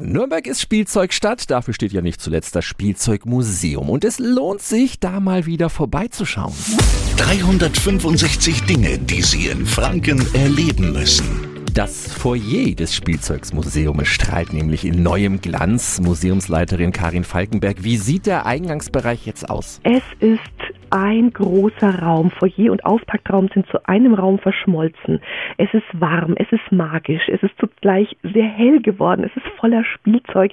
Nürnberg ist Spielzeugstadt, dafür steht ja nicht zuletzt das Spielzeugmuseum und es lohnt sich, da mal wieder vorbeizuschauen. 365 Dinge, die Sie in Franken erleben müssen. Das Foyer des Spielzeugsmuseums strahlt nämlich in neuem Glanz. Museumsleiterin Karin Falkenberg, wie sieht der Eingangsbereich jetzt aus? Es ist ein großer Raum. Foyer und Auftaktraum sind zu einem Raum verschmolzen. Es ist warm, es ist magisch, es ist zugleich sehr hell geworden, es ist voller Spielzeug,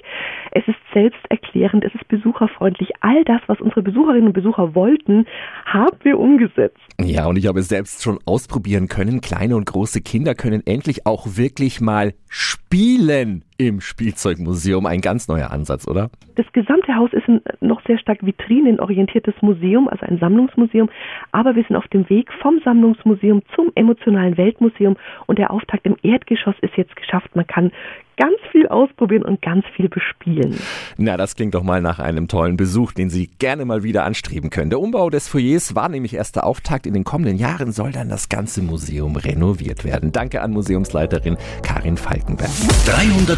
es ist selbsterklärend, es ist besucherfreundlich. All das, was unsere Besucherinnen und Besucher wollten, haben wir umgesetzt. Ja, und ich habe es selbst schon ausprobieren können. Kleine und große Kinder können endlich auch wirklich mal spielen im Spielzeugmuseum. Ein ganz neuer Ansatz, oder? Das gesamte Haus ist ein noch sehr stark vitrinenorientiertes Museum, also ein Sammlungsmuseum. Aber wir sind auf dem Weg vom Sammlungsmuseum zum emotionalen Weltmuseum und der Auftakt im Erdgeschoss ist jetzt geschafft. Man kann ganz viel ausprobieren und ganz viel bespielen. Na, das klingt doch mal nach einem tollen Besuch, den Sie gerne mal wieder anstreben können. Der Umbau des Foyers war nämlich erst der Auftakt. In den kommenden Jahren soll dann das ganze Museum renoviert werden. Danke an Museumsleiterin Karin Falkenberg.